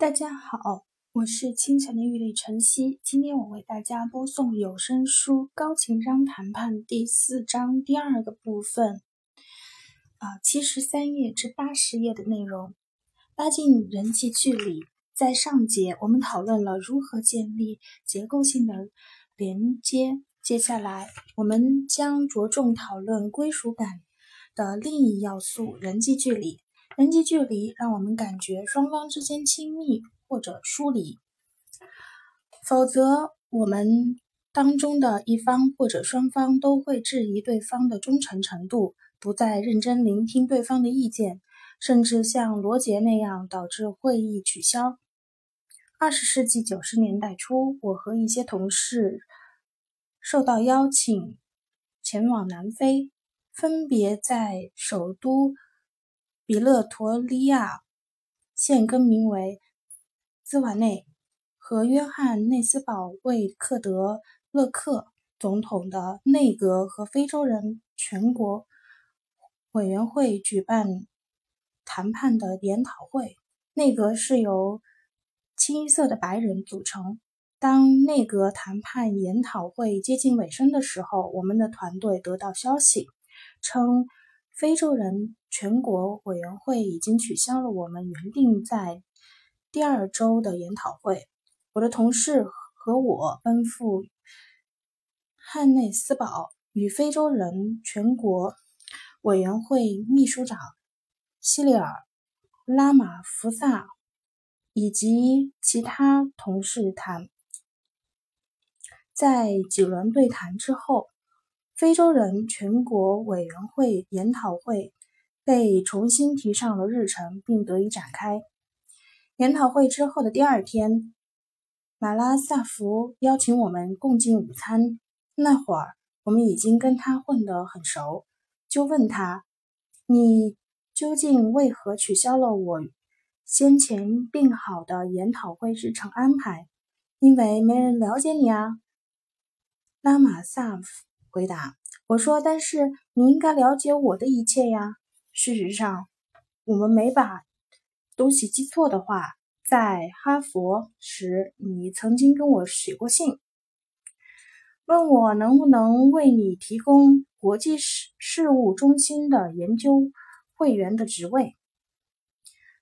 大家好，我是清晨的玉里晨曦。今天我为大家播送有声书《高情商谈判》第四章第二个部分，啊，七十三页至八十页的内容。拉近人际距离。在上节我们讨论了如何建立结构性的连接，接下来我们将着重讨论归属感的另一要素——人际距离。人际距离让我们感觉双方之间亲密或者疏离，否则我们当中的一方或者双方都会质疑对方的忠诚程度，不再认真聆听对方的意见，甚至像罗杰那样导致会议取消。二十世纪九十年代初，我和一些同事受到邀请前往南非，分别在首都。比勒陀利亚现更名为兹瓦内，和约翰内斯堡为克德勒克总统的内阁和非洲人全国委员会举办谈判的研讨会。内阁是由清一色的白人组成。当内阁谈判研讨会接近尾声的时候，我们的团队得到消息称。非洲人全国委员会已经取消了我们原定在第二周的研讨会。我的同事和我奔赴汉内斯堡，与非洲人全国委员会秘书长希利尔·拉马福萨以及其他同事谈。在几轮对谈之后。非洲人全国委员会研讨会被重新提上了日程，并得以展开。研讨会之后的第二天，马拉萨福邀请我们共进午餐。那会儿，我们已经跟他混得很熟，就问他：“你究竟为何取消了我先前定好的研讨会日程安排？”“因为没人了解你啊。”拉马萨福。回答我说：“但是你应该了解我的一切呀。事实上，我们没把东西记错的话，在哈佛时，你曾经跟我写过信，问我能不能为你提供国际事事务中心的研究会员的职位。”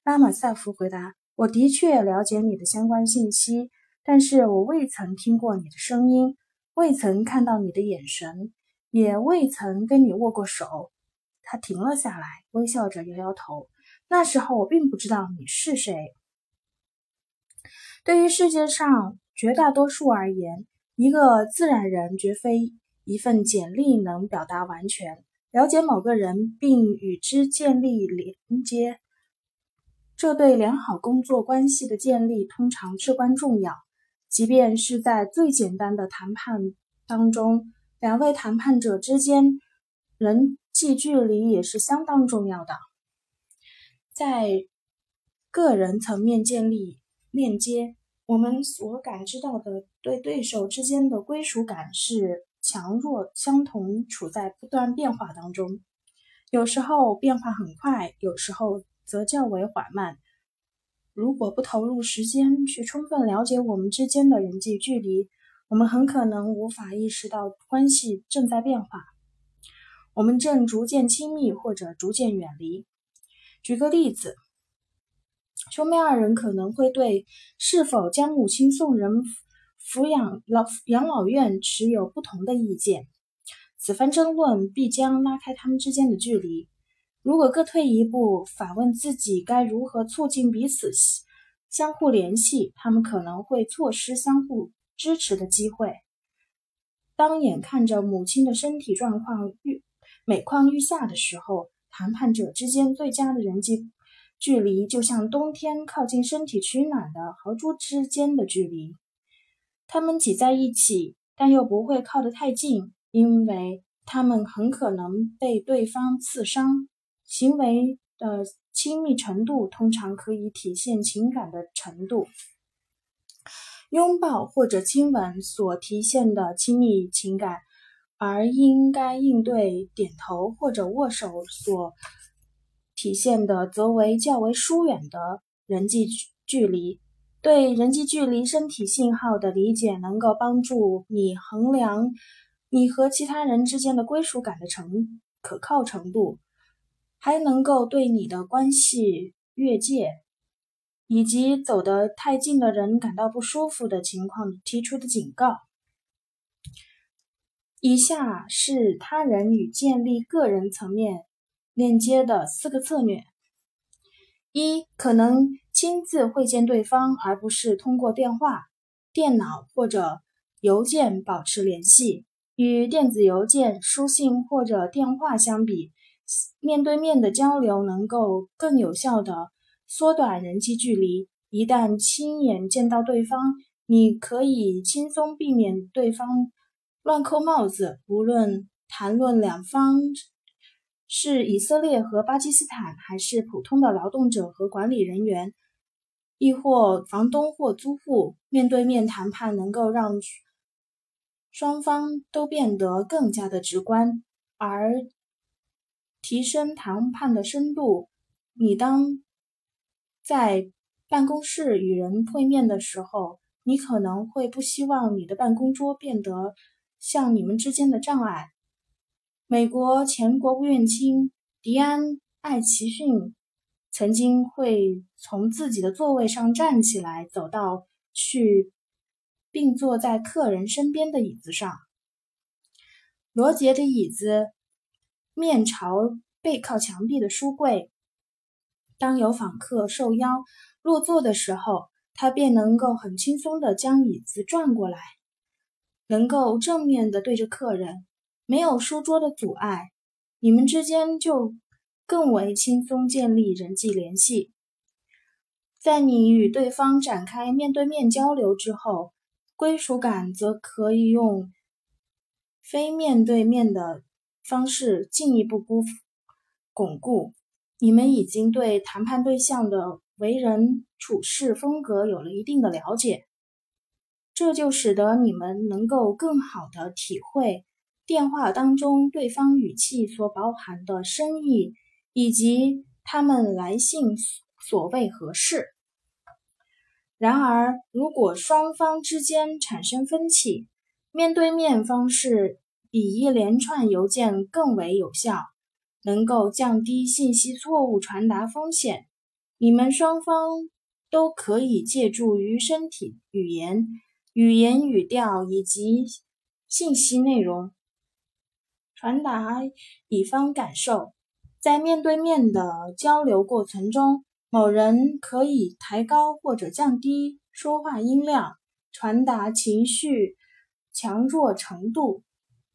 拉马萨夫回答：“我的确了解你的相关信息，但是我未曾听过你的声音。”未曾看到你的眼神，也未曾跟你握过手。他停了下来，微笑着摇摇头。那时候我并不知道你是谁。对于世界上绝大多数而言，一个自然人绝非一份简历能表达完全。了解某个人并与之建立连接，这对良好工作关系的建立通常至关重要。即便是在最简单的谈判当中，两位谈判者之间人际距离也是相当重要的。在个人层面建立链接，我们所感知到的对对手之间的归属感是强弱相同，处在不断变化当中。有时候变化很快，有时候则较为缓慢。如果不投入时间去充分了解我们之间的人际距离，我们很可能无法意识到关系正在变化。我们正逐渐亲密，或者逐渐远离。举个例子，兄妹二人可能会对是否将母亲送人抚养老养老院持有不同的意见。此番争论必将拉开他们之间的距离。如果各退一步，反问自己该如何促进彼此相互联系，他们可能会错失相互支持的机会。当眼看着母亲的身体状况愈每况愈下的时候，谈判者之间最佳的人际距离，就像冬天靠近身体取暖的豪猪之间的距离。他们挤在一起，但又不会靠得太近，因为他们很可能被对方刺伤。行为的亲密程度通常可以体现情感的程度。拥抱或者亲吻所体现的亲密情感，而应该应对点头或者握手所体现的，则为较为疏远的人际距离。对人际距离身体信号的理解，能够帮助你衡量你和其他人之间的归属感的程可靠程度，还能够对你的关系越界以及走得太近的人感到不舒服的情况提出的警告。以下是他人与建立个人层面链接的四个策略：一、可能亲自会见对方，而不是通过电话、电脑或者邮件保持联系。与电子邮件、书信或者电话相比，面对面的交流能够更有效地缩短人际距离。一旦亲眼见到对方，你可以轻松避免对方。乱扣帽子，无论谈论两方是以色列和巴基斯坦，还是普通的劳动者和管理人员，亦或房东或租户，面对面谈判能够让双方都变得更加的直观，而提升谈判的深度。你当在办公室与人会面的时候，你可能会不希望你的办公桌变得。像你们之间的障碍。美国前国务院卿迪安·艾奇逊曾经会从自己的座位上站起来，走到去，并坐在客人身边的椅子上。罗杰的椅子面朝背靠墙壁的书柜。当有访客受邀落座的时候，他便能够很轻松地将椅子转过来。能够正面的对着客人，没有书桌的阻碍，你们之间就更为轻松建立人际联系。在你与对方展开面对面交流之后，归属感则可以用非面对面的方式进一步巩巩固。你们已经对谈判对象的为人处事风格有了一定的了解。这就使得你们能够更好的体会电话当中对方语气所包含的深意，以及他们来信所谓何事。然而，如果双方之间产生分歧，面对面方式比一连串邮件更为有效，能够降低信息错误传达风险。你们双方都可以借助于身体语言。语言语调以及信息内容传达乙方感受，在面对面的交流过程中，某人可以抬高或者降低说话音量，传达情绪强弱程度，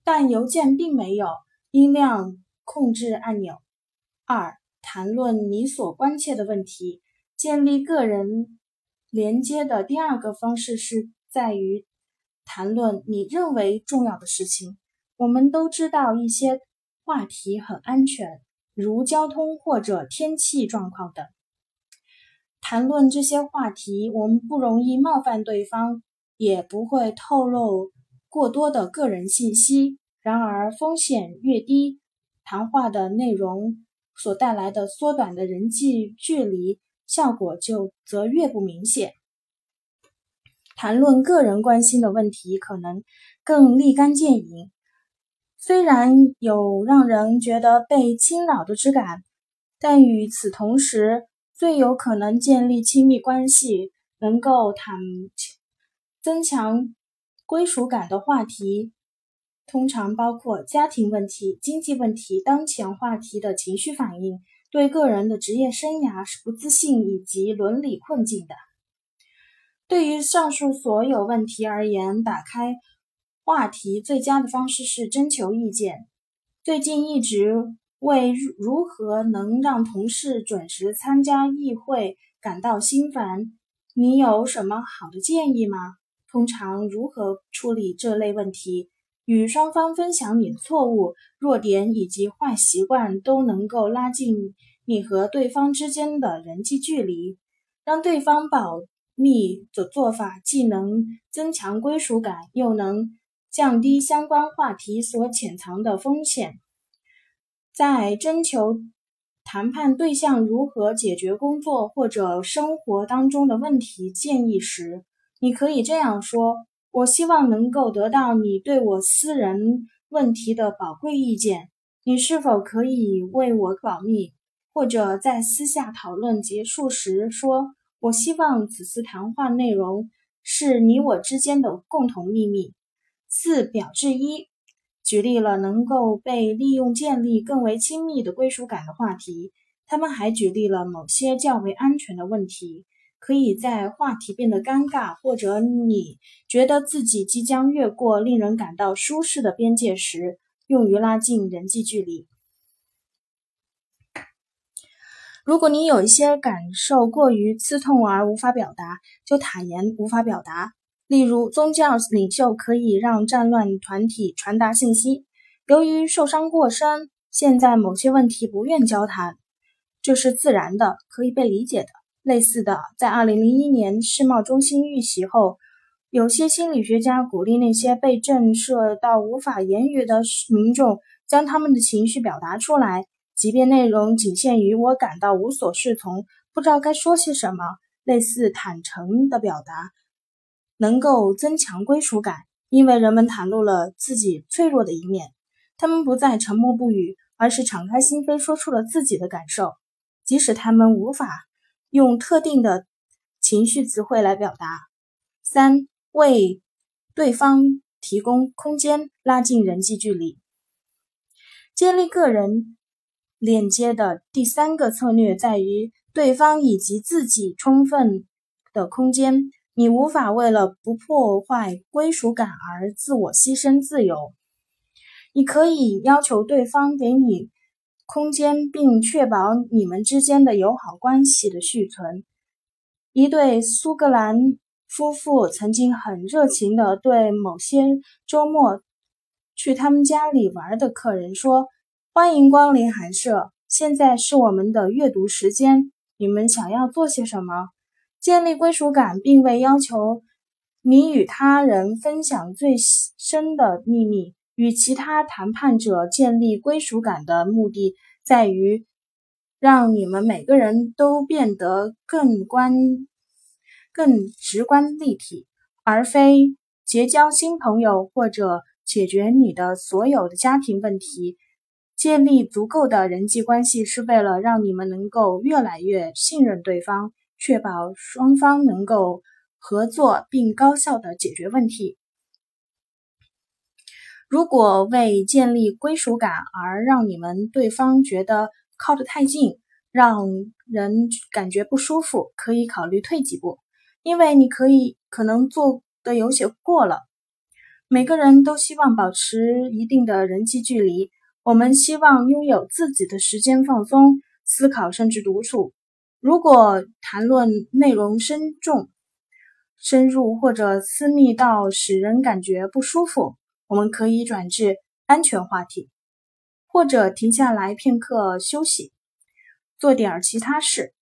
但邮件并没有音量控制按钮。二、谈论你所关切的问题，建立个人连接的第二个方式是。在于谈论你认为重要的事情。我们都知道一些话题很安全，如交通或者天气状况等。谈论这些话题，我们不容易冒犯对方，也不会透露过多的个人信息。然而，风险越低，谈话的内容所带来的缩短的人际距离效果就则越不明显。谈论个人关心的问题可能更立竿见影，虽然有让人觉得被侵扰的之感，但与此同时，最有可能建立亲密关系、能够谈增强归属感的话题，通常包括家庭问题、经济问题、当前话题的情绪反应、对个人的职业生涯是不自信以及伦理困境的。对于上述所有问题而言，打开话题最佳的方式是征求意见。最近一直为如何能让同事准时参加议会感到心烦。你有什么好的建议吗？通常如何处理这类问题？与双方分享你的错误、弱点以及坏习惯，都能够拉近你和对方之间的人际距离，让对方保。密的做法既能增强归属感，又能降低相关话题所潜藏的风险。在征求谈判对象如何解决工作或者生活当中的问题建议时，你可以这样说：“我希望能够得到你对我私人问题的宝贵意见。你是否可以为我保密？”或者在私下讨论结束时说：“我希望此次谈话内容是你我之间的共同秘密。”四表致一。举例了能够被利用建立更为亲密的归属感的话题。他们还举例了某些较为安全的问题，可以在话题变得尴尬，或者你觉得自己即将越过令人感到舒适的边界时，用于拉近人际距离。如果你有一些感受过于刺痛而无法表达，就坦言无法表达。例如，宗教领袖可以让战乱团体传达信息。由于受伤过深，现在某些问题不愿交谈，这是自然的，可以被理解的。类似的，在2001年世贸中心遇袭后，有些心理学家鼓励那些被震慑到无法言语的民众将他们的情绪表达出来，即便内容仅限于“我感到无所适从，不知道该说些什么”。类似坦诚的表达。能够增强归属感，因为人们袒露了自己脆弱的一面。他们不再沉默不语，而是敞开心扉，说出了自己的感受，即使他们无法用特定的情绪词汇来表达。三、为对方提供空间，拉近人际距离。建立个人链接的第三个策略在于对方以及自己充分的空间。你无法为了不破坏归属感而自我牺牲自由。你可以要求对方给你空间，并确保你们之间的友好关系的续存。一对苏格兰夫妇曾经很热情地对某些周末去他们家里玩的客人说：“欢迎光临寒舍，现在是我们的阅读时间。你们想要做些什么？”建立归属感，并未要求你与他人分享最深的秘密。与其他谈判者建立归属感的目的，在于让你们每个人都变得更观、更直观立体，而非结交新朋友或者解决你的所有的家庭问题。建立足够的人际关系，是为了让你们能够越来越信任对方。确保双方能够合作并高效的解决问题。如果为建立归属感而让你们对方觉得靠得太近，让人感觉不舒服，可以考虑退几步，因为你可以可能做的有些过了。每个人都希望保持一定的人际距离，我们希望拥有自己的时间放松、思考，甚至独处。如果谈论内容深重、深入或者私密到使人感觉不舒服，我们可以转至安全话题，或者停下来片刻休息，做点其他事。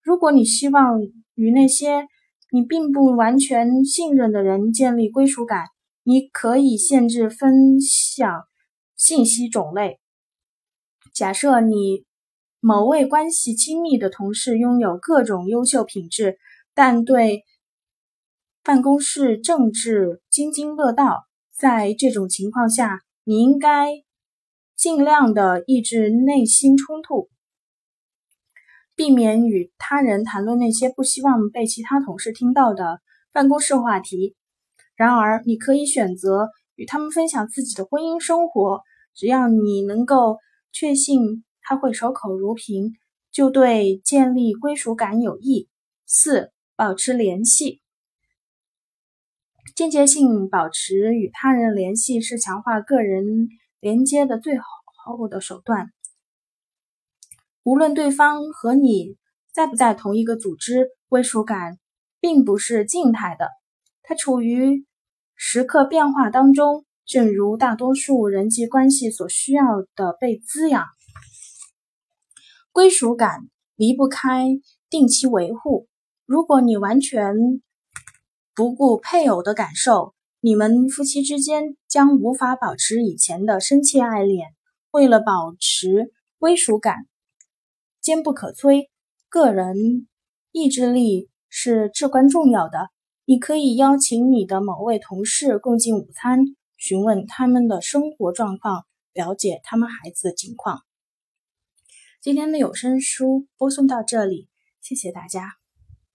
如果你希望与那些你并不完全信任的人建立归属感，你可以限制分享信息种类。假设你。某位关系亲密的同事拥有各种优秀品质，但对办公室政治津津乐道。在这种情况下，你应该尽量的抑制内心冲突，避免与他人谈论那些不希望被其他同事听到的办公室话题。然而，你可以选择与他们分享自己的婚姻生活，只要你能够确信。他会守口如瓶，就对建立归属感有益。四、保持联系，间接性保持与他人联系是强化个人连接的最好的手段。无论对方和你在不在同一个组织，归属感并不是静态的，它处于时刻变化当中，正如大多数人际关系所需要的被滋养。归属感离不开定期维护。如果你完全不顾配偶的感受，你们夫妻之间将无法保持以前的深切爱恋。为了保持归属感，坚不可摧，个人意志力是至关重要的。你可以邀请你的某位同事共进午餐，询问他们的生活状况，了解他们孩子的情况。今天的有声书播送到这里，谢谢大家。